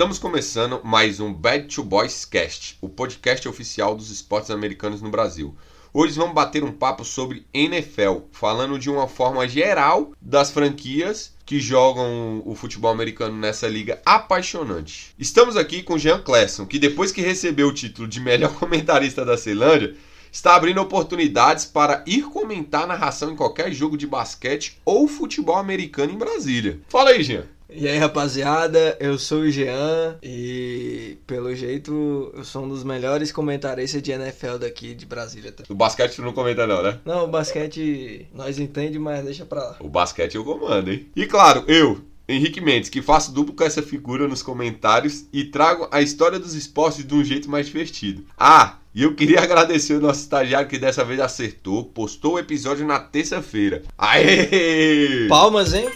Estamos começando mais um Bad to Boys Cast, o podcast oficial dos esportes americanos no Brasil. Hoje vamos bater um papo sobre NFL, falando de uma forma geral das franquias que jogam o futebol americano nessa liga apaixonante. Estamos aqui com Jean Clesson, que depois que recebeu o título de melhor comentarista da Ceilândia, está abrindo oportunidades para ir comentar narração em qualquer jogo de basquete ou futebol americano em Brasília. Fala aí, Jean. E aí, rapaziada, eu sou o Jean e, pelo jeito, eu sou um dos melhores comentaristas de NFL daqui de Brasília. Tá? O basquete tu não comenta não, né? Não, o basquete nós entende, mas deixa pra lá. O basquete eu comando, hein? E claro, eu, Henrique Mendes, que faço duplo com essa figura nos comentários e trago a história dos esportes de um jeito mais divertido. Ah, e eu queria agradecer o nosso estagiário que dessa vez acertou, postou o episódio na terça-feira. Aê! Palmas, hein?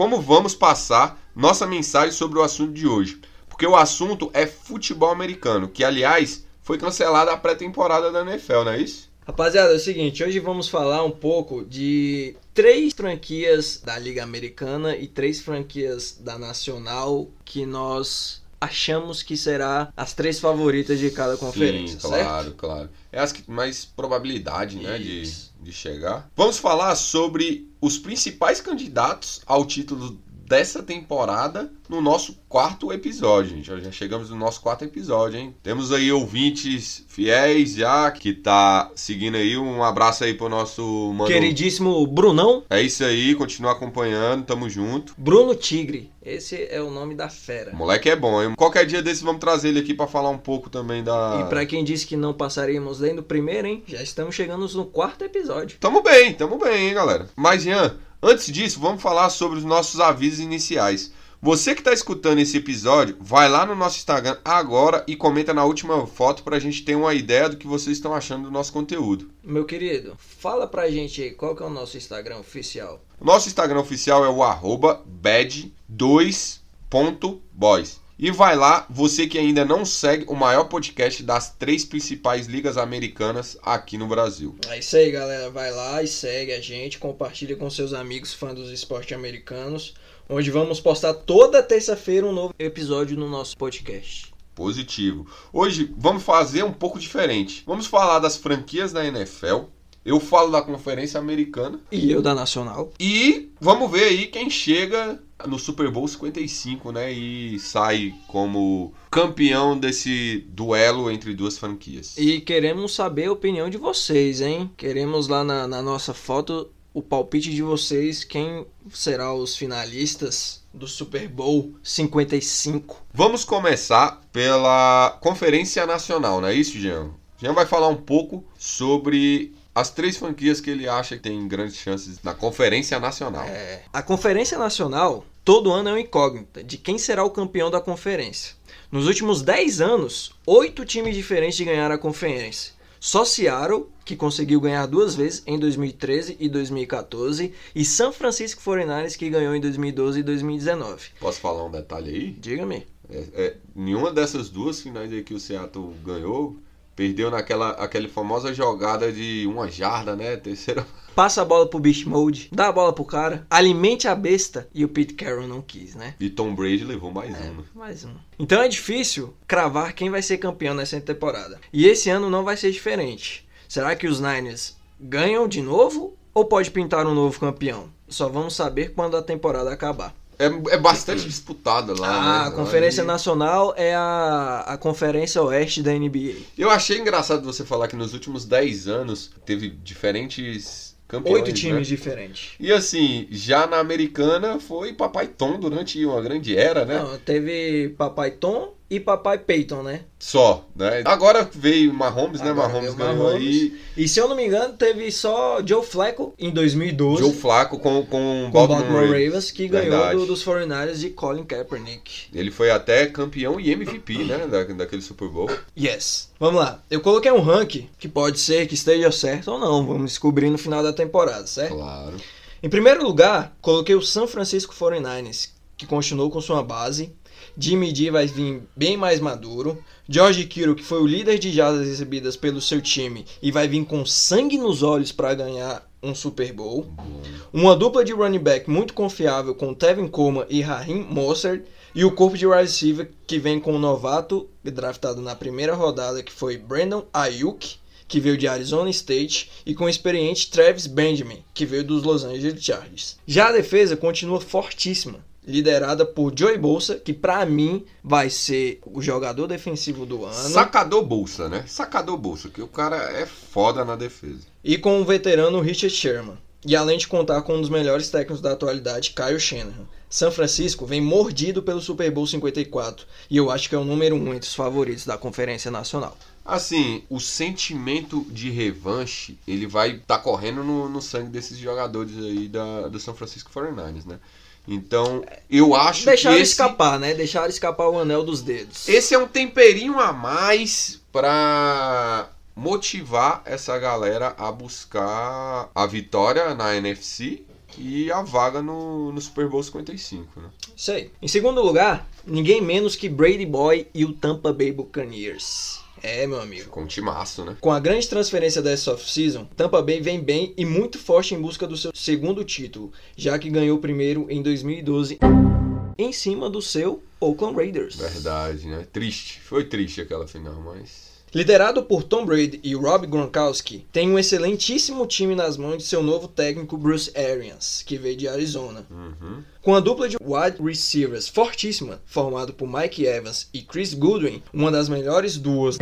Como vamos passar nossa mensagem sobre o assunto de hoje? Porque o assunto é futebol americano, que aliás foi cancelada a pré-temporada da NFL, não é isso? Rapaziada, é o seguinte, hoje vamos falar um pouco de três franquias da Liga Americana e três franquias da Nacional que nós achamos que será as três favoritas de cada conferência, Sim, certo? claro, claro. É as que mais probabilidade, né, de, de chegar. Vamos falar sobre os principais candidatos ao título dessa temporada no nosso quarto episódio, gente. Já chegamos no nosso quarto episódio, hein? Temos aí ouvintes fiéis já que tá seguindo aí. Um abraço aí pro nosso mano. Queridíssimo Brunão, É isso aí, continua acompanhando, tamo junto. Bruno Tigre, esse é o nome da fera. O moleque é bom, hein? Qualquer dia desse vamos trazer ele aqui pra falar um pouco também da. E pra quem disse que não passaríamos nem do primeiro, hein? Já estamos chegando no quarto episódio. Tamo bem, tamo bem, hein, galera. Mas, Ian, antes disso, vamos falar sobre os nossos avisos iniciais. Você que está escutando esse episódio, vai lá no nosso Instagram agora e comenta na última foto pra gente ter uma ideia do que vocês estão achando do nosso conteúdo. Meu querido, fala pra gente aí qual que é o nosso Instagram oficial. Nosso Instagram oficial é o arroba bad2.boys. E vai lá, você que ainda não segue o maior podcast das três principais ligas americanas aqui no Brasil. É isso aí, galera. Vai lá e segue a gente, compartilha com seus amigos fãs dos esportes americanos, onde vamos postar toda terça-feira um novo episódio no nosso podcast. Positivo. Hoje vamos fazer um pouco diferente. Vamos falar das franquias da NFL. Eu falo da Conferência Americana. E eu da Nacional. E vamos ver aí quem chega no Super Bowl 55, né? E sai como campeão desse duelo entre duas franquias. E queremos saber a opinião de vocês, hein? Queremos lá na, na nossa foto o palpite de vocês, quem será os finalistas do Super Bowl 55. Vamos começar pela Conferência Nacional, não é isso, Jean? Jean vai falar um pouco sobre as três franquias que ele acha que tem grandes chances na Conferência Nacional. É, a Conferência Nacional, todo ano é uma incógnita de quem será o campeão da conferência. Nos últimos 10 anos, oito times diferentes ganharam a conferência. Só Seattle, que conseguiu ganhar duas vezes em 2013 e 2014, e San Francisco 49ers, que ganhou em 2012 e 2019. Posso falar um detalhe aí? Diga-me. É, é, nenhuma dessas duas finais aí que o Seattle ganhou perdeu naquela aquela famosa jogada de uma jarda, né? Terceira. Passa a bola pro Beast Mode, dá a bola pro cara, alimente a besta, e o Pete Carroll não quis, né? E Tom Brady levou mais uma. Mais um. Então é difícil cravar quem vai ser campeão nessa temporada. E esse ano não vai ser diferente. Será que os Niners ganham de novo ou pode pintar um novo campeão? Só vamos saber quando a temporada acabar. É, é bastante disputada lá. Ah, né? a Conferência Nacional é a, a Conferência Oeste da NBA. Eu achei engraçado você falar que nos últimos 10 anos teve diferentes campeões. Oito times né? diferentes. E assim, já na americana foi Papai Tom durante uma grande era, né? Não, teve Papai Tom, e Papai Peyton, né? Só, né? Agora veio Mahomes, né? Agora Mahomes veio ganhou Mahomes. aí. E se eu não me engano, teve só Joe Flacco em 2012 Joe Flaco com, com, com o Baltimore, Baltimore Ravens. Ravens, que ganhou Verdade. do- dos 49ers de Colin Kaepernick. Ele foi até campeão e MVP, né? Da, daquele Super Bowl. Yes. Vamos lá. Eu coloquei um ranking que pode ser que esteja certo ou não. Vamos descobrir no final da temporada, certo? Claro. Em primeiro lugar, coloquei o San Francisco 49ers, que continuou com sua base. Jimmy G vai vir bem mais maduro. George Kittle, que foi o líder de jardas recebidas pelo seu time e vai vir com sangue nos olhos para ganhar um Super Bowl. Uma dupla de running back muito confiável com Tevin Coleman e Raheem Mostert. E o corpo de wide receiver que vem com o novato draftado na primeira rodada, que foi Brandon Ayuk, que veio de Arizona State, e com o experiente Travis Benjamin, que veio dos Los Angeles Chargers. Já a defesa continua fortíssima, liderada por Joey Bolsa, que pra mim vai ser o jogador defensivo do ano. Sacador bolsa, né? Sacador bolsa, que o cara é foda na defesa. e com o veterano Richard Sherman. E além de contar com um dos melhores técnicos da atualidade, Kyle Shanahan. São Francisco vem mordido pelo Super Bowl 54 e eu acho que é o número um entre os favoritos da Conferência Nacional. Assim, o sentimento de revanche, ele vai estar correndo no, no sangue desses jogadores aí da, do São Francisco 49ers, né? Então, eu acho Deixaram que esse, escapar, né? Deixaram escapar o anel dos dedos. esse é um temperinho a mais pra motivar essa galera a buscar a vitória na NFC e a vaga no, no Super Bowl 55, né? Isso aí. Em segundo lugar, ninguém menos que Brady Boy e o Tampa Bay Buccaneers. É, meu amigo. Ficou um timaço, né? Com a grande transferência dessa off-season, Tampa Bay vem bem e muito forte em busca do seu segundo título, já que ganhou o primeiro em 2012 em cima do seu Oakland Raiders. Verdade, né? Triste. Foi triste aquela final, mas. Liderado por Tom Brady e Rob Gronkowski, tem um excelentíssimo time nas mãos de seu novo técnico Bruce Arians, que veio de Arizona. Uhum. Com a dupla de wide receivers fortíssima, formado por Mike Evans e Chris Goodwin, uma das melhores duas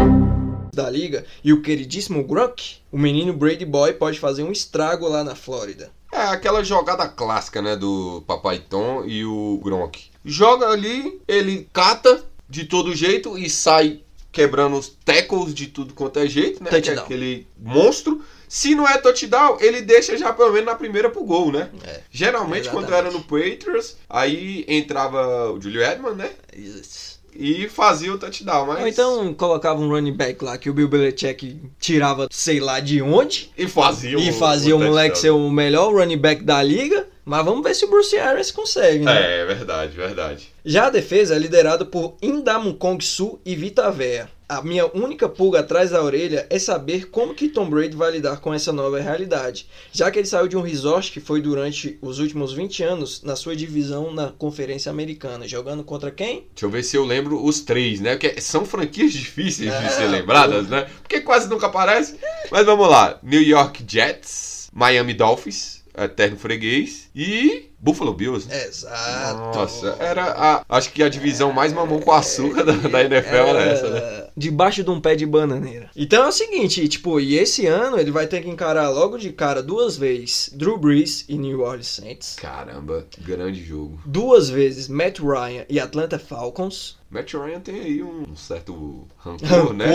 da liga, e o queridíssimo Gronk, o menino Brady Boy pode fazer um estrago lá na Flórida. É aquela jogada clássica, né? Do Papai Tom e o Gronk. Joga ali, ele cata de todo jeito e sai quebrando os tackles de tudo quanto é jeito, né? Que é aquele monstro. Se não é touchdown, ele deixa já pelo menos na primeira pro gol, né? É. Geralmente quando era no Patriots, aí entrava o Julio Edman, né? Isso. E fazia o touchdown, mas... Ou então colocava um running back lá que o Bill Belichick tirava sei lá de onde E fazia e fazia o moleque ser touchdown. o melhor running back da liga. Mas vamos ver se o Bruce Arians consegue, né? É, verdade, verdade. Já a defesa é liderada por Indamukong Su e Vita Vea. A minha única pulga atrás da orelha é saber como que Tom Brady vai lidar com essa nova realidade, já que ele saiu de um resort que foi durante os últimos 20 anos na sua divisão na Conferência Americana, jogando contra quem? Deixa eu ver se eu lembro os três, né? Porque são franquias difíceis de É, ser lembradas, né? Porque quase nunca aparece. Mas vamos lá. New York Jets, Miami Dolphins, eterno freguês e Buffalo Bills. né? Exato. Nossa, era a, acho que a divisão mais mamão com açúcar da, da NFL era essa, né? É, Debaixo de um pé de bananeira. Então é o seguinte, tipo, e esse ano ele vai ter que encarar logo de cara duas vezes Drew Brees e New Orleans Saints. Caramba, grande jogo. Duas vezes Matt Ryan e Atlanta Falcons. Matt Ryan tem aí um certo rancor, né?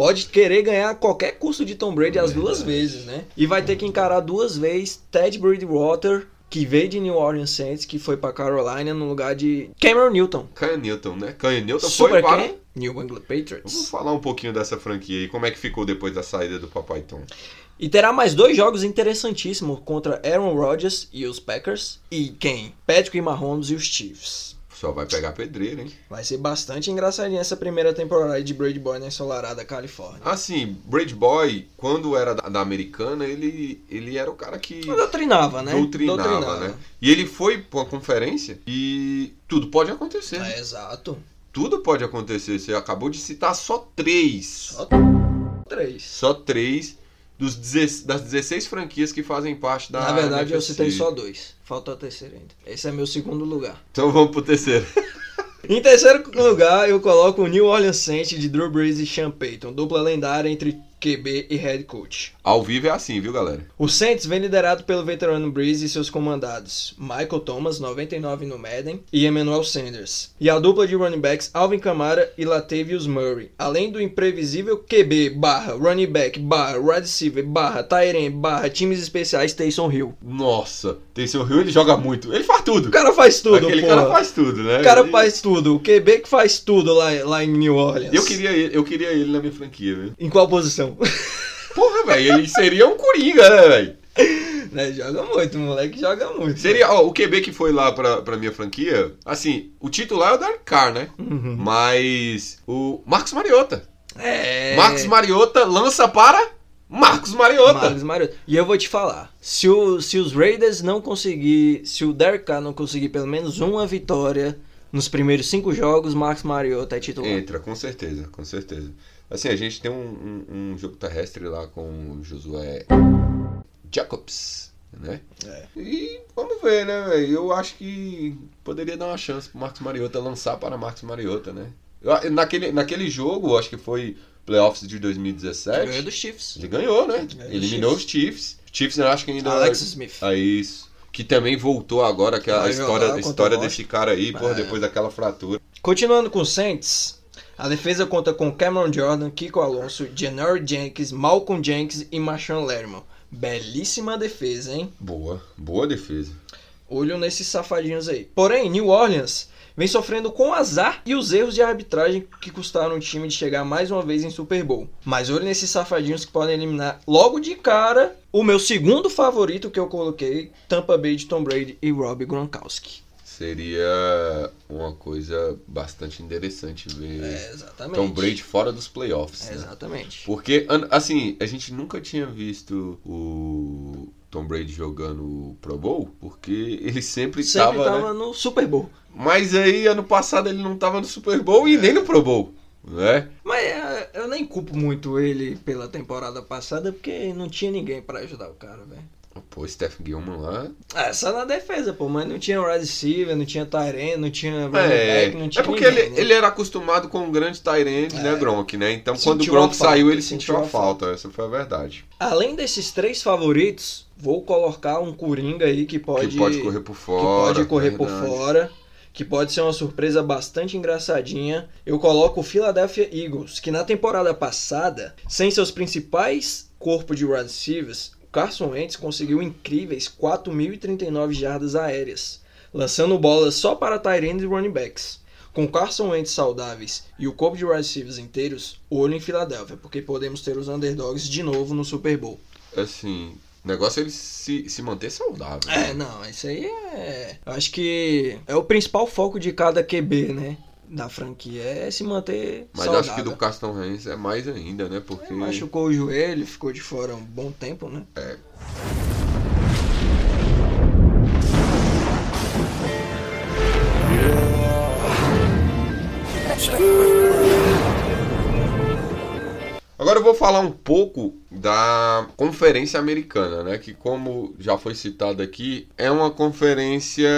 Pode querer ganhar qualquer custo de Tom Brady as duas vezes, né? E vai ter que encarar duas vezes Ted Bridgewater, que veio de New Orleans Saints, que foi pra Carolina no lugar de Cameron Newton. Canha Newton, né? Canha Newton Super foi para... quem? New England Vamos Patriots. falar um pouquinho dessa franquia aí, como é que ficou depois da saída do Papai Tom. E terá mais dois jogos interessantíssimos contra Aaron Rodgers e os Packers. E quem? Patrick Mahomes e os Chiefs. Só vai pegar pedreira, hein? Vai ser bastante engraçadinha essa primeira temporada de Brady Boy na ensolarada Califórnia. Assim, Brady Boy, quando era da, da americana, ele, ele era o cara que Doutrinava, né? doutrinava, né? E ele foi pra uma conferência e tudo pode acontecer. né? É, exato. Tudo pode acontecer. Você acabou de citar só três. Só três. Só três dos 16 das 16 franquias que fazem parte da Na verdade, eu NFC. citei só dois. Falta o terceiro ainda. Esse é meu segundo lugar. Então vamos pro terceiro. Em terceiro lugar, eu coloco o New Orleans Saints de Drew Brees e Sean Payton, dupla lendária entre QB e head coach. Ao vivo é assim, viu, galera? O Saints vem liderado pelo veterano Breeze e seus comandados Michael Thomas, 99 no Madden, e Emmanuel Sanders. E a dupla de running backs Alvin Kamara e Latavius Murray. Além do imprevisível QB barra running back barra wide receiver barra Tyrant barra times especiais Taysom Hill. Nossa, Taysom Hill ele joga muito. Ele faz tudo. O cara faz tudo, Aquele porra. cara faz tudo, né? O cara Ele- faz tudo. O QB que faz tudo lá, lá em New Orleans. Eu queria, ele, eu queria ele na minha franquia, viu? Em qual posição? Porra, velho, ele seria um coringa, né, velho? né, joga muito, o moleque joga muito. Seria, ó, o QB que foi lá pra, pra minha franquia, assim, o titular é o Derek Carr, né? Uhum. Mas o Marcos Mariota. É. Marcos Mariota lança para Marcos Mariota. Marcos Mariota. E eu vou te falar, se, o- se os Raiders não conseguir, se o Derek Carr não conseguir pelo menos uma vitória nos primeiros cinco jogos, Marcos Mariota é titular. Entra, com certeza, com certeza. Assim, a gente tem um, um- um jogo terrestre lá com o Josué Jacobs, né? É. E vamos ver, né, velho? Eu acho que poderia dar uma chance pro Marcos Mariota lançar para Marcos Mariota, né? Eu- naquele, naquele jogo, acho que foi playoffs de 2017. Ganhou dos Chiefs. Ele ganhou, né? Ganhou Eliminou dos os Chiefs. Chiefs, eu acho que ainda. Alex Smith. É isso. Que também voltou agora, aquela Vai história, jogar contra história desse cara aí, por É. depois daquela fratura. Continuando com o Saints, a defesa conta com Cameron Jordan, Kiko Alonso, Janory Jenkins, Malcolm Jenkins e Marshawn Lerman. Belíssima defesa, hein? Boa, boa defesa. Olho nesses safadinhos aí. Porém, New Orleans vem sofrendo com o azar e os erros de arbitragem que custaram o time de chegar mais uma vez em Super Bowl. Mas olho nesses safadinhos que podem eliminar logo de cara o meu segundo favorito que eu coloquei, Tampa Bay de Tom Brady e Rob Gronkowski. Seria uma coisa bastante interessante ver É. Tom Brady fora dos playoffs. É, né? exatamente. Porque, assim, a gente nunca tinha visto o Tom Brady jogando Pro Bowl, porque ele sempre, Sempre tava, tava né? no Super Bowl. Mas aí, ano passado, ele não tava no Super Bowl e nem no Pro Bowl, né? Mas é, eu nem culpo muito ele pela temporada passada, porque não tinha ninguém pra ajudar o cara, velho. Pô, Steph Gilman lá. É, só na defesa, pô, mas não tinha wide receiver, não tinha Tyrene, não tinha É, back, não tinha é porque ninguém, ele, né? ele era acostumado com um grande Tyrande, né, Gronk, né? Então quando o Sentiu Gronk falta, saiu, ele sentiu sentiu a a falta. Essa foi a verdade. Além desses três favoritos, vou colocar um Coringa aí que pode, que pode correr por que fora. pode correr por verdade. fora, que pode ser uma surpresa bastante engraçadinha. Eu coloco o Philadelphia Eagles, que na temporada passada, sem seus principais corpos de wide receivers, o Carson Wentz conseguiu incríveis 4.039 jardas aéreas, lançando bolas só para Tyrants e running backs. Com Carson Wentz saudáveis e o corpo de receivers inteiros, olho em Filadélfia, porque podemos ter os underdogs de novo no Super Bowl. Assim, o negócio é ele se, se manter saudável. É, não, isso aí é. Eu acho que é o principal foco de cada QB, né? Da franquia. É se manter Mas saudável. acho que do Caston Reigns é mais ainda, né? Porque. É, machucou o joelho, ficou de fora um bom tempo, né? É. Agora eu vou falar um pouco da Conferência Americana, né? Que como já foi citado aqui, é uma conferência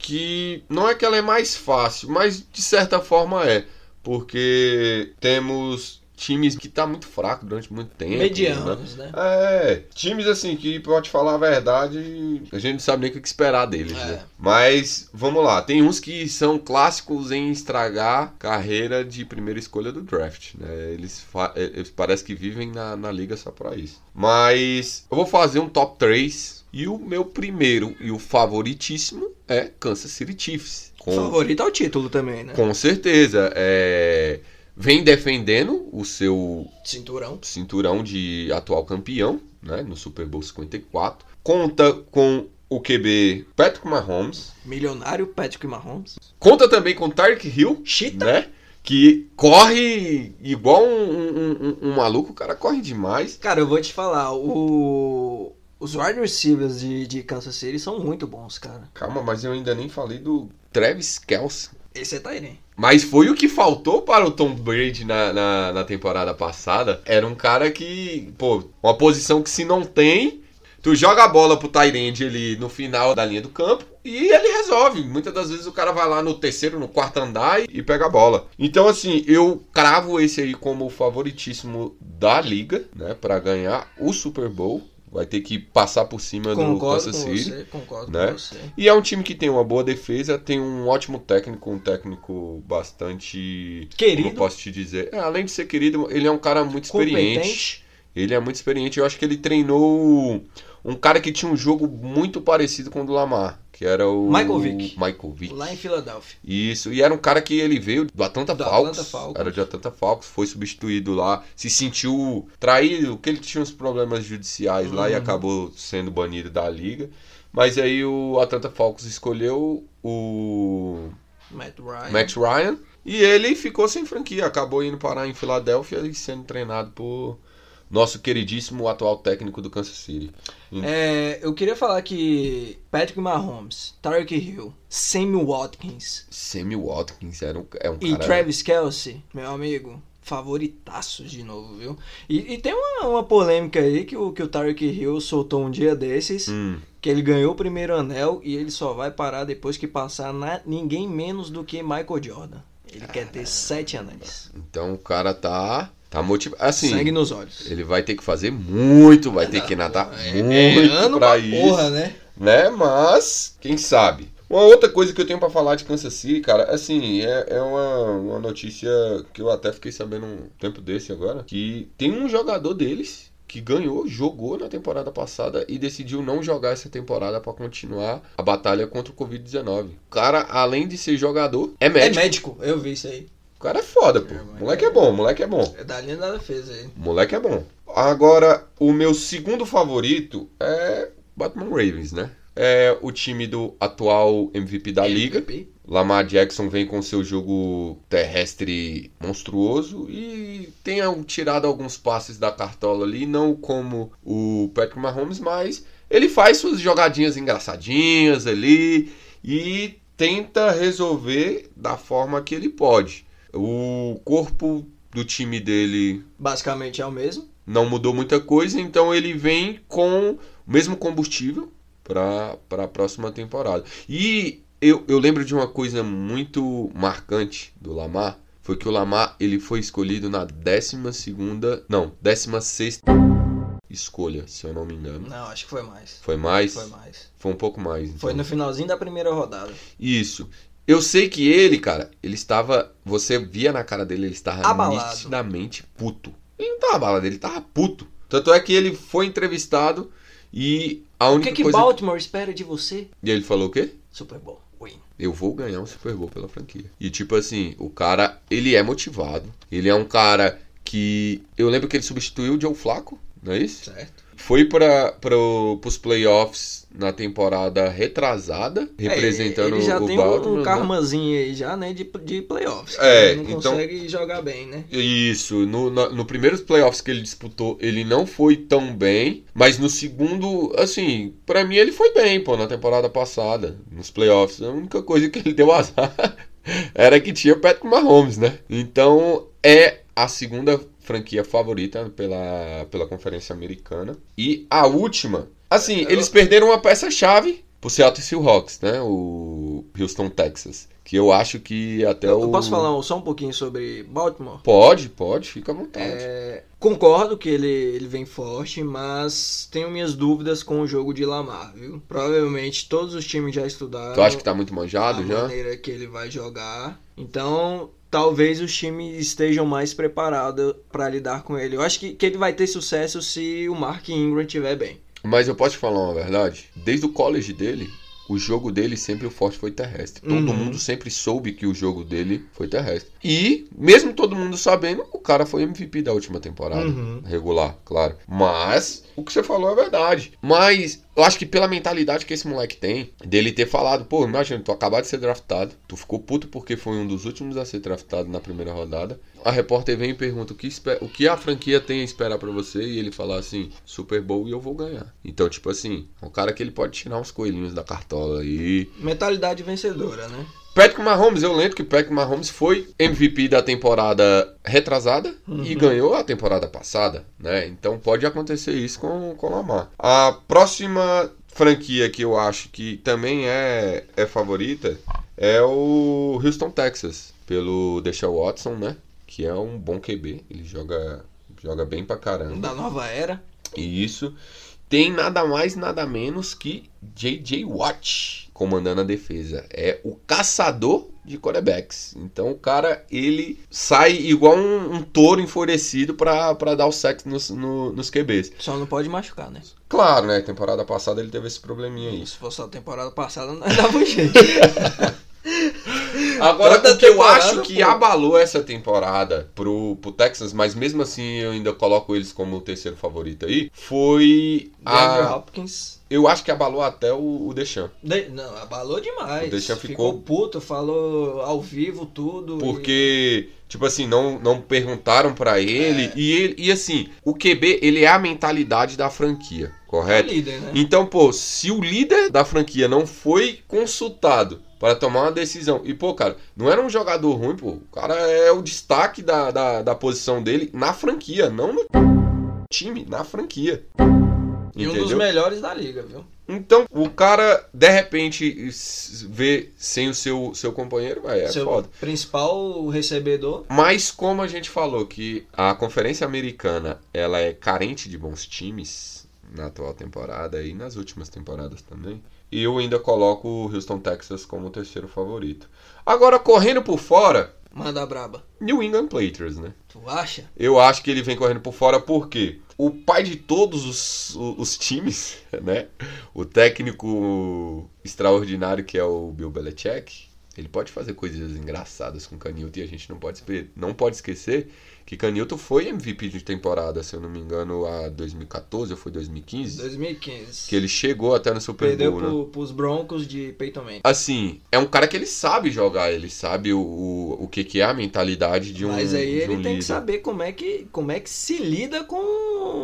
que não é que ela é mais fácil, mas de certa forma é, porque temos times que tá muito fraco durante muito tempo. né? Medianos, né? É, times assim que pode falar a verdade, a gente não sabe nem o que esperar deles, É. né? Mas vamos lá, tem uns que são clássicos em estragar carreira de primeira escolha do draft, né? Eles, eles parece que vivem na, na liga só pra isso. Mas eu vou fazer um top 3 e o meu primeiro e o favoritíssimo é Kansas City Chiefs. Com, Favorito ao título também, né? com certeza, é, vem defendendo o seu Cinturão. cinturão de atual campeão, né, no Super Bowl 54. Conta com o QB Patrick Mahomes. Milionário Patrick Mahomes. Conta também com Tarek Hill, Chita. né? Que corre igual um, um- um- um maluco, o cara corre demais. Cara, eu vou te falar, o... os wide receivers de, de Kansas City são muito bons, cara. Calma, mas eu ainda nem falei do Travis Kelce. Esse é Tyrene. Mas foi o que faltou para o Tom Brady na, na, na temporada passada. Era um cara que, pô, uma posição que se não tem, Tu joga a bola pro Tyrande ali no final da linha do campo e ele resolve. Muitas das vezes o cara vai lá no terceiro, no quarto andar e pega a bola. Então, assim, eu cravo esse aí como o favoritíssimo da liga, né, para ganhar o Super Bowl. Vai ter que passar por cima Concordo do Kansas com City. você, concordo né? com você. E é um time que tem uma boa defesa, tem um ótimo técnico, um técnico bastante. Querido. Como posso te dizer? É, além de ser querido, ele é um cara muito experiente. Competente. Ele é muito experiente. Eu acho que ele treinou um cara que tinha um jogo muito parecido com o do Lamar, que era o. Michael Vick. Michael Vick. Lá em Filadélfia. Isso, e era um cara que ele veio do Atlanta Do Falcons, Atlanta Falcons. era de Atlanta Falcons, foi substituído lá, se sentiu traído, que ele tinha uns problemas judiciais lá e Uhum. acabou sendo banido da liga. Mas aí o Atlanta Falcons escolheu o Matt Ryan. Matt Ryan e ele ficou sem franquia, acabou indo parar em Filadélfia e sendo treinado por nosso queridíssimo atual técnico do Kansas City. É, eu queria falar que Patrick Mahomes, Tyreek Hill, Sammy Watkins Sammy Watkins era um, é um e cara Travis Kelsey, meu amigo, favoritaços de novo, viu? E, e tem uma, uma polêmica aí que o, que o Tyreek Hill soltou um dia desses, Hum, que ele ganhou o primeiro anel e ele só vai parar depois que passar na, ninguém menos do que Michael Jordan. Ele quer ter sete anéis. então o cara tá tá motivado. Assim, Sangue nos olhos. Ele vai ter que fazer muito, vai ter que nadar É, muito ano pra isso, porra, né? né? Mas, quem sabe? Uma outra coisa que eu tenho pra falar de Kansas City, cara, assim, é, é uma, uma notícia que eu até fiquei sabendo um tempo desse agora, que tem um jogador deles que ganhou, jogou na temporada passada e decidiu não jogar essa temporada pra continuar a batalha contra o Covid-19. O cara, além de ser jogador, é É médico. médico, eu vi isso aí. O cara é foda, pô. É, Moleque é bom, moleque é bom. É da linha da defesa aí. Moleque é bom. Agora, o meu segundo favorito é Batman Ravens, né? É o time do atual MVP da liga. MVP. Lamar Jackson vem com seu jogo terrestre monstruoso e tem tirado alguns passes da cartola ali, não como o Patrick Mahomes, mas ele faz suas jogadinhas engraçadinhas ali e tenta resolver da forma que ele pode. O corpo do time dele Basicamente é o mesmo. não mudou muita coisa, então ele vem com o mesmo combustível para a próxima temporada. E eu, eu lembro de uma coisa muito marcante do Lamar, foi que o Lamar ele foi escolhido na 12 segunda, não, 16 escolha, se eu não me engano. Não, acho que foi mais. Foi mais? Foi mais. Foi um pouco mais. Foi então. no finalzinho da primeira rodada. Isso. Eu sei que ele, cara, ele estava. Você via na cara dele, ele estava Abalado. nitidamente puto. Ele não tava abalado, ele tava puto. Tanto é que ele foi entrevistado e a O única que, que coisa. Baltimore espera de você? E ele falou o quê? Super Bowl. Win. Eu vou ganhar um Super Bowl pela franquia. E tipo assim, o cara, ele é motivado. Ele é um cara que. Eu lembro que ele substituiu o Joe Flaco, não é isso? Certo. Foi para os playoffs na temporada retrasada, representando É, ele já o tem Baltimore. um karmazinho aí já, né, de, de playoffs. É, ele não então- consegue jogar bem, né? Isso, no, na- no primeiros playoffs que ele disputou, ele não foi tão bem, mas no segundo, assim, pra mim ele foi bem, pô, na temporada passada, nos playoffs. A única coisa que ele deu azar era que tinha o Patrick Mahomes, né? Então é a segunda franquia favorita pela, pela Conferência Americana. E a última, assim, eles perderam uma peça-chave pro Seattle Seahawks, né? O Houston, Texas. Que eu acho que até Eu, o... eu posso falar só um pouquinho sobre Baltimore? Pode, pode, fica à vontade. É, concordo que ele, ele vem forte, mas tenho minhas dúvidas com o jogo de Lamar, viu? Provavelmente todos os times já estudaram tu acha que tá muito a manjado já? maneira que ele vai jogar. Então, talvez os times estejam mais preparados para lidar com ele. Eu acho que, que ele vai ter sucesso se o Mark Ingram estiver bem. Mas eu posso te falar uma verdade? Desde o college dele, o jogo dele sempre o forte foi terrestre. Todo Uhum. mundo sempre soube que o jogo dele foi terrestre. E, mesmo todo mundo sabendo, o cara foi MVP da última temporada. Uhum. Regular, claro. Mas, o que você falou é verdade. Mas, eu acho que pela mentalidade que esse moleque tem, dele ter falado, pô, imagina, tu acabou de ser draftado, tu ficou puto porque foi um dos últimos a ser draftado na primeira rodada. A repórter vem e pergunta o que, o que a franquia tem a esperar pra você, e ele fala assim, Super Bowl e eu vou ganhar. Então, tipo assim, é um cara que ele pode tirar uns coelhinhos da cartola aí. Mentalidade vencedora, né? Patrick Mahomes, eu lembro que Patrick Mahomes foi MVP da temporada retrasada Uhum. e ganhou a temporada passada, né? Então pode acontecer isso com, o Lamar. A próxima franquia que eu acho que também é, é favorita é o Houston, Texas, pelo Deshaun Watson, né? Que é um bom QB, ele joga, joga bem pra caramba. Da nova era. E isso tem nada mais, nada menos que J.J. Watt comandando a defesa. É o caçador de quarterbacks. Então o cara, ele sai igual um, um touro enfurecido pra, pra dar o sexo nos, no- nos QBs. Só não pode machucar, né? Claro, né? Temporada passada ele teve esse probleminha aí. Se fosse a temporada passada, não dava um jeito. Agora, Toda o que eu acho que pô. abalou essa temporada pro, pro Texas, mas mesmo assim eu ainda coloco eles como o terceiro favorito aí, foi DeAndre a... Hopkins. Eu acho que abalou até o, o Deschamps. de- Não, abalou demais. O Deschamps ficou... ficou- puto, falou ao vivo tudo. Porque, tipo assim, não, não perguntaram pra ele, É. e ele. E assim, o QB, ele é a mentalidade da franquia, e... é o correto? líder, né? Então, pô, se o líder da franquia não foi consultado para tomar uma decisão, e pô, cara, não era um jogador ruim, pô, o cara é o destaque da, da, da posição dele na franquia, não no time, na franquia. E um dos Entendeu? melhores da liga, viu? Então, o cara, de repente, vê sem o seu, seu companheiro, vai, é Seu foda. principal recebedor. Mas como a gente falou que a Conferência Americana ela é carente de bons times na atual temporada e nas últimas temporadas também, eu ainda coloco o Houston Texas como o terceiro favorito. Agora correndo por fora, Manda braba. New England Patriots, né? Tu acha? Eu acho que ele vem correndo por fora porque o pai de todos os, os times, né? O técnico extraordinário que é o Bill Belichick, ele pode fazer coisas engraçadas com o Canilton e a gente não pode, não pode esquecer que Canilton foi MVP de temporada, se eu não me engano, a 2014 ou foi 2015, 2015. que ele chegou até no Super Perdeu Bowl, né? pro, pros Broncos de Peyton Manning. Assim, é um cara que ele sabe jogar, ele sabe o, o, o que, que é a mentalidade de um Mas aí ele um tem líder. que saber como é que, como é que se lida com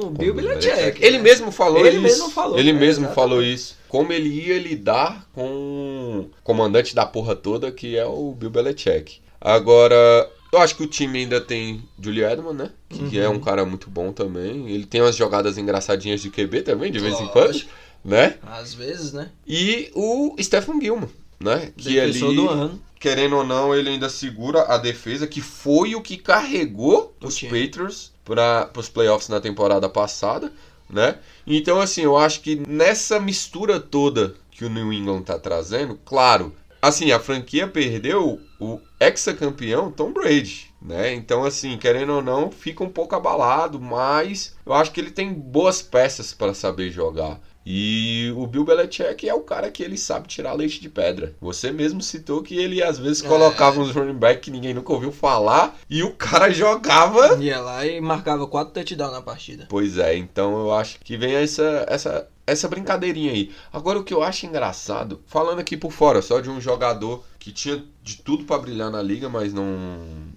o Bill Belichick. Ele né? mesmo falou Ele isso. mesmo falou, Ele é, mesmo exatamente. falou isso. Como ele ia lidar com o comandante da porra toda, que é o Bill Belichick. Agora, eu acho que o time ainda tem Julie Edman, né? Que Uhum. é um cara muito bom também. Ele tem umas jogadas engraçadinhas de QB também, de vez em quando, né? Às vezes, né? E o Stephen Gilman, né? Que Defensor ali, do ano. querendo ou não, ele ainda segura a defesa, que foi o que carregou O os time. Patriots para os playoffs na temporada passada, né? Então, assim, eu acho que nessa mistura toda que o New England tá trazendo, claro, assim, a franquia perdeu o ex-campeão Tom Brady, né? Então, assim, querendo ou não, fica um pouco abalado, mas eu acho que ele tem boas peças para saber jogar. E o Bill Belichick é o cara que ele sabe tirar leite de pedra. Você mesmo citou que ele às vezes É. colocava uns running back que ninguém nunca ouviu falar e o cara jogava. Ia lá e marcava quatro touchdowns na partida. Pois é, então eu acho que vem essa essa essa brincadeirinha aí. Agora o que eu acho engraçado, falando aqui por fora, só de um jogador que tinha de tudo pra brilhar na liga, mas não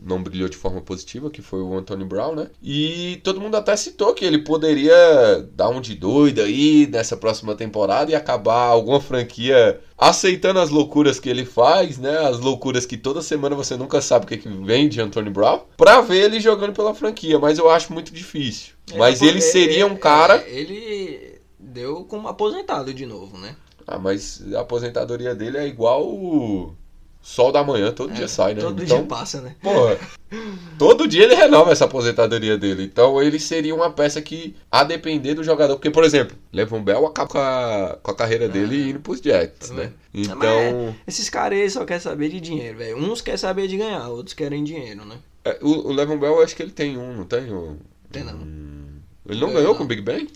não brilhou de forma positiva, que foi o Anthony Brown, né? E todo mundo até citou que ele poderia dar um de doido aí nessa próxima temporada e acabar alguma franquia aceitando as loucuras que ele faz, né? As loucuras que toda semana você nunca sabe o que, que vem de Anthony Brown, pra ver ele jogando pela franquia, mas eu acho muito difícil. Mas ele seria um cara. é, Ele deu como aposentado de novo, né? Ah, mas a aposentadoria dele é igual o sol da manhã, todo dia sai, né? Todo então, dia passa, né? porra, todo dia ele renova essa aposentadoria dele. Então ele seria uma peça que, a depender do jogador. Porque, por exemplo, Levon Bell acaba com a, com a carreira dele indo pros Jets, né? Mas Então. Esses caras aí só querem saber de dinheiro, velho. Uns querem saber de ganhar, outros querem dinheiro, né? é, o, o Levon Bell, eu acho que ele tem um, não tem? Um, Tem não. um- Ele não ganhou não. com o Big Ben?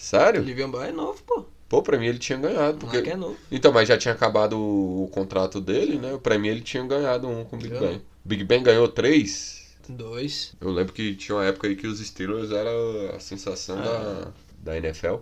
O Sério? Livian Bell é novo, pô. Pô, pra mim ele tinha ganhado. Porque... É novo. Então, mas já tinha acabado o, o contrato dele, né? Pra mim ele tinha ganhado um com o Big Eu Ben. Big Ben ganhou três. Dois. Eu lembro que tinha uma época aí que os Steelers era a sensação Ah. da, da NFL.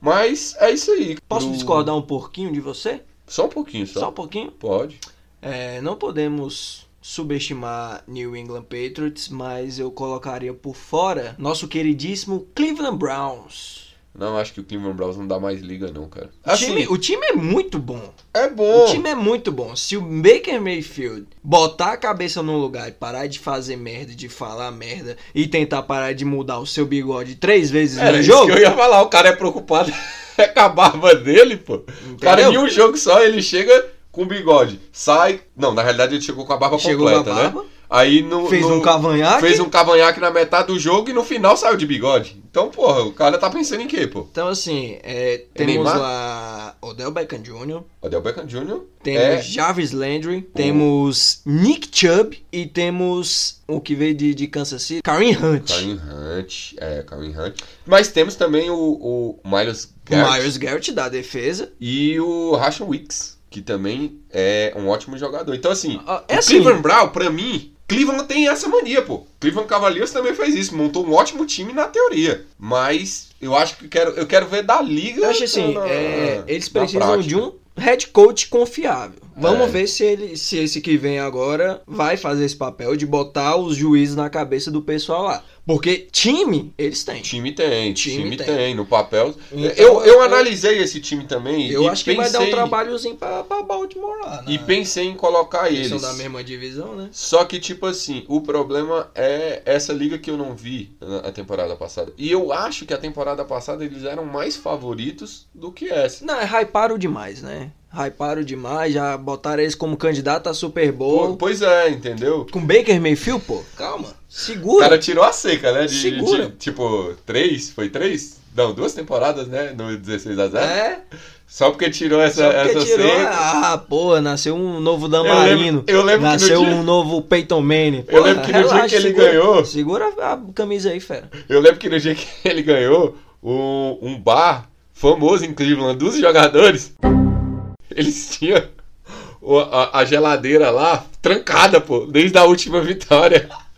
Mas é isso aí. Posso discordar um pouquinho de você? Só um pouquinho, só. Só um pouquinho? Pode. É, não podemos subestimar New England Patriots, mas eu colocaria por fora nosso queridíssimo Cleveland Browns. Não, acho que o Cleveland Browns não dá mais liga, não, cara. O time, Assim, o time é muito bom. é bom. O time é muito bom. Se o Baker Mayfield botar a cabeça no lugar e parar de fazer merda, de falar merda e tentar parar de mudar o seu bigode três vezes Era no isso jogo, que eu ia falar. O cara é preocupado é com a barba dele, pô. O cara, Entendeu? em um jogo só, ele chega com bigode. Sai. Não, na realidade ele chegou com a barba chegou completa, com a barba, né? Aí no. fez no- um cavanhaque. Fez um cavanhaque na metade do jogo e no final saiu de bigode. Então, porra, o cara tá pensando em quê, pô? Então, assim, é, É temos Neymar? lá Odell Beckham Jr., Odell Beckham Jr. temos é Jarvis Landry, temos Nick Chubb e temos o que veio de, de Kansas City, Kareem Hunt. Kareem Hunt. É, Kareem Hunt. Mas temos também o, o Miles O Garrett Myers Garrett da defesa. e o Rashon Wicks, que também é um ótimo jogador. Então, assim, Ah, é o assim, Cleveland Brown, pra mim, Cleveland tem essa mania, pô. Cleveland Cavaliers também fez isso, montou um ótimo time na teoria. Mas eu acho que quero, eu quero ver da liga. Eu acho assim, na- é, eles precisam de um head coach confiável. Vamos É. ver se ele, se esse que vem agora vai fazer esse papel de botar os juízes na cabeça do pessoal lá. Porque time, eles têm. Time tem, time, Time tem. tem. no papel. Então, eu, eu analisei esse time também. Eu e acho que vai dar um pensei- trabalhozinho pra, pra Baltimore lá. E né? pensei em colocar Eles eles. são da mesma divisão, né? Só que, tipo assim, o problema é essa liga que eu não vi na a temporada passada. E eu acho que a temporada passada eles eram mais favoritos do que essa. Não, é hyparam demais, né? Hyparam demais, já botaram eles como candidato a Super Bowl. Pois é, entendeu? Com Baker Mayfield, pô, calma. O Segura. cara tirou a seca, né? De, Segura. de, tipo, três? Foi três? Não, duas temporadas, né? No 16 a 0 É, Só porque tirou essa, só porque essa tirou. seca. Ah, pô, nasceu um novo Eu Damarino. lembro, eu lembro que Nasceu no dia, um novo Peyton Manning. Eu lembro que no dia que ele segura, ganhou- Segura a camisa aí, fera. eu lembro que no dia que ele ganhou um, um bar famoso em Cleveland dos jogadores, eles tinham a, a geladeira lá trancada, pô, desde a última vitória.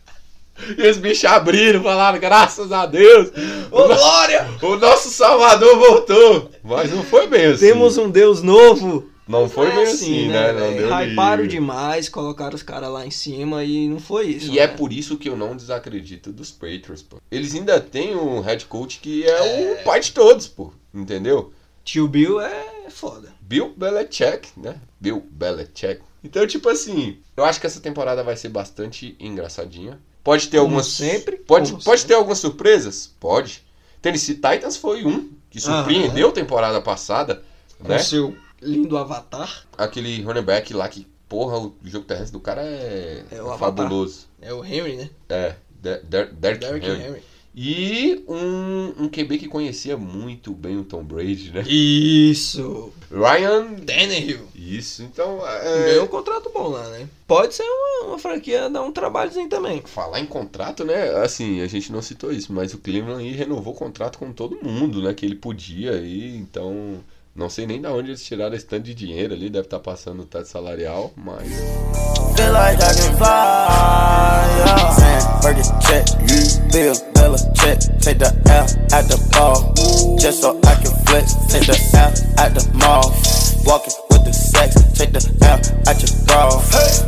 E os bichos abriram, falaram, graças a Deus, Ô, Glória! o nosso Salvador voltou. Mas não foi bem assim. Temos um Deus novo. Não foi É bem assim, né? Não velho? deu Hyparam demais, colocaram os caras lá em cima e não foi isso. E é né? por isso que eu não desacredito dos Patriots, pô. Eles ainda têm um head coach que é, o pai de todos, pô. Entendeu? Tio Bill é foda. Bill Belichick, né? Bill Belichick. Então, tipo assim, eu acho que essa temporada vai ser bastante engraçadinha. Pode ter Como algumas. sempre, Pode, como pode sempre. ter algumas surpresas? Pode. Tennessee Titans foi um que surpreendeu a temporada passada, Com né? seu lindo avatar. Aquele running back lá que, porra, o jogo terrestre do cara é, É é fabuloso. É o Henry, né? É, Der- Der- Derrick Derrick Henry. Henry. E um, um QB que conhecia muito bem o Tom Brady, né? Isso. Ryan. Tannehill. Isso, então. É... Ganhou um contrato bom lá, né? Pode ser uma, uma franquia dar um trabalhozinho também. Falar em contrato, né? Assim, a gente não citou isso, mas o Cleveland renovou o contrato com todo mundo, né? Que ele podia aí, então. Não sei nem da onde eles tiraram esse tanto de dinheiro ali, deve estar passando o teto salarial, mas.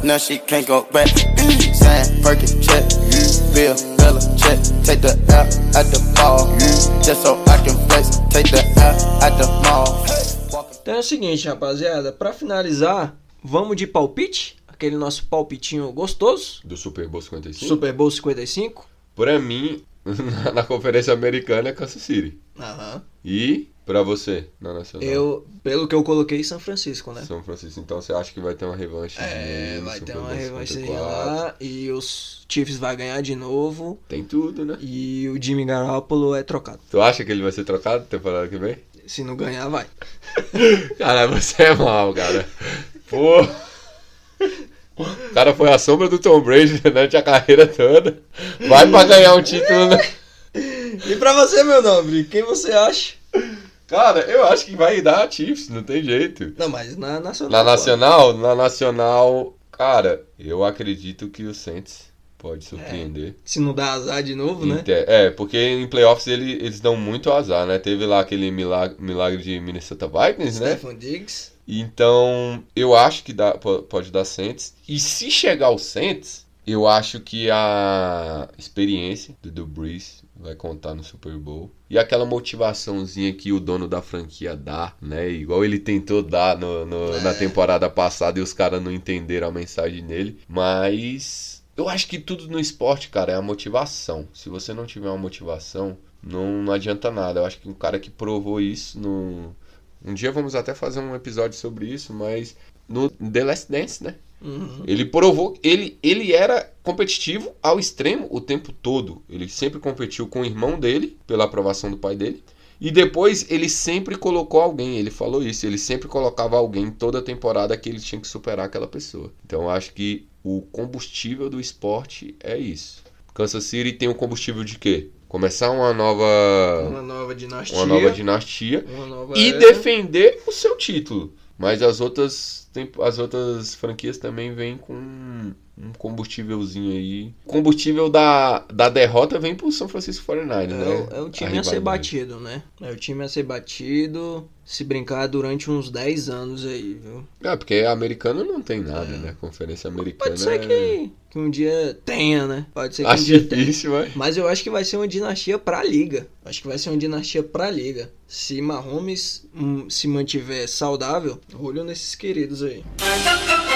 Now she can't go back. Sam, Burger check, Bill, Bella check. Take the L at the ball, just so I can flex. Take the L at the mall. Então é o seguinte, rapaziada. Pra finalizar, vamos de palpite. Aquele nosso palpitinho gostoso. Do Super Bowl 55? Super Bowl 55. Pra mim, na, conferência americana é Kansas City. Aham. E pra você, na Nacional? Eu, pelo que eu coloquei, São Francisco, né? São Francisco. Então você acha que vai ter uma revanche? É, vai ter Super uma Bowl revanche 54? lá e os Chiefs vai ganhar de novo Tem tudo, né? e o Jimmy Garoppolo é trocado. Tu acha que ele vai ser trocado temporada que vem? Se não ganhar, vai. Cara, você é mal, cara. Pô. O cara foi a sombra do Tom Brady durante a carreira toda. Vai pra ganhar um título. Né? E pra você, meu nobre, quem você acha? Cara, eu acho que vai dar a Chiefs, não tem jeito. Não, mas na Nacional. Na pô. Nacional, na Nacional, cara, eu acredito que o Saints pode surpreender. Se não dá azar de novo, né? É, porque em playoffs ele- eles dão muito azar, né? Teve lá aquele milagre, milagre de Minnesota Vikings, né? Stefan Diggs. Então, eu acho que dá, po- pode dar Saints. E se chegar o Saints, eu acho que a experiência do Brees vai contar no Super Bowl. E aquela motivaçãozinha que o dono da franquia dá, né? Igual ele tentou dar no, no, é. na temporada passada e os caras não entenderam a mensagem dele. Mas eu acho que tudo no esporte, cara, é a motivação. Se você não tiver uma motivação, não, não adianta nada. Eu acho que um cara que provou isso no. Um dia vamos até fazer um episódio sobre isso, mas no The Last Dance, né? Uhum. Ele provou, ele, ele era competitivo ao extremo o tempo todo. Ele sempre competiu com o irmão dele, pela aprovação do pai dele. E depois ele sempre colocou alguém, ele falou isso, ele sempre colocava alguém toda temporada que ele tinha que superar aquela pessoa. Então eu acho que o combustível do esporte é isso. Kansas City tem o combustível de quê? Começar uma nova uma nova dinastia, uma nova dinastia uma nova e era. defender o seu título. Mas as outras, as outras franquias também vêm com um combustívelzinho aí. O combustível da, da derrota vem pro São Francisco 49ers, é, né? É o time a, a ser batido, né? É o time a ser batido, se brincar durante uns 10 anos aí, viu? É, porque americano não tem nada, é. né? Conferência americana. Pode ser que, que um dia tenha, né? Pode ser que acho um dia difícil, tenha. Mas... mas eu acho que vai ser uma dinastia pra liga. Acho que vai ser uma dinastia pra liga. Se Mahomes hum, se mantiver saudável, olho nesses queridos aí. E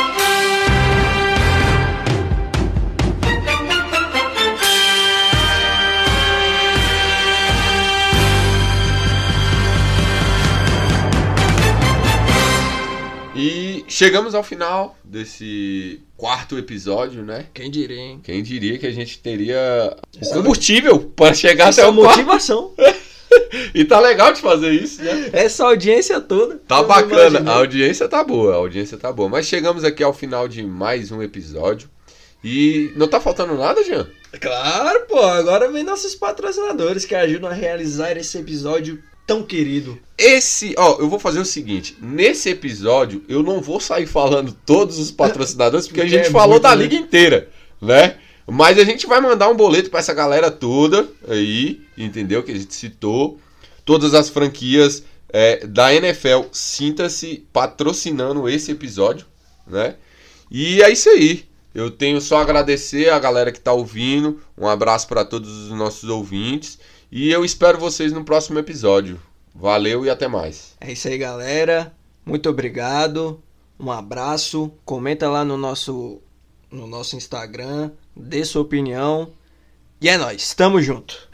chegamos ao final desse quarto episódio, né? Quem diria, hein? Quem diria que a gente teria o combustível para chegar Essa até o motivação. e tá legal de fazer isso, né? Essa audiência toda. Tá bacana. A audiência tá boa, a audiência tá boa. Mas chegamos aqui ao final de mais um episódio. E não tá faltando nada, Jean? Claro, pô. Agora vem nossos patrocinadores que ajudam a realizar esse episódio tão querido. Esse, ó, eu vou fazer o seguinte: nesse episódio eu não vou sair falando todos os patrocinadores, porque a gente é falou da liga inteira, né? Mas a gente vai mandar um boleto para essa galera toda aí, entendeu? Que a gente citou. Todas as franquias é, da NFL, sinta-se patrocinando esse episódio, né? E é isso aí. Eu tenho só a agradecer a galera que está ouvindo. Um abraço para todos os nossos ouvintes. E eu espero vocês no próximo episódio. Valeu e até mais. É isso aí, galera. Muito obrigado. Um abraço. Comenta lá no nosso no nosso Instagram, dê sua opinião. E é nóis, tamo junto.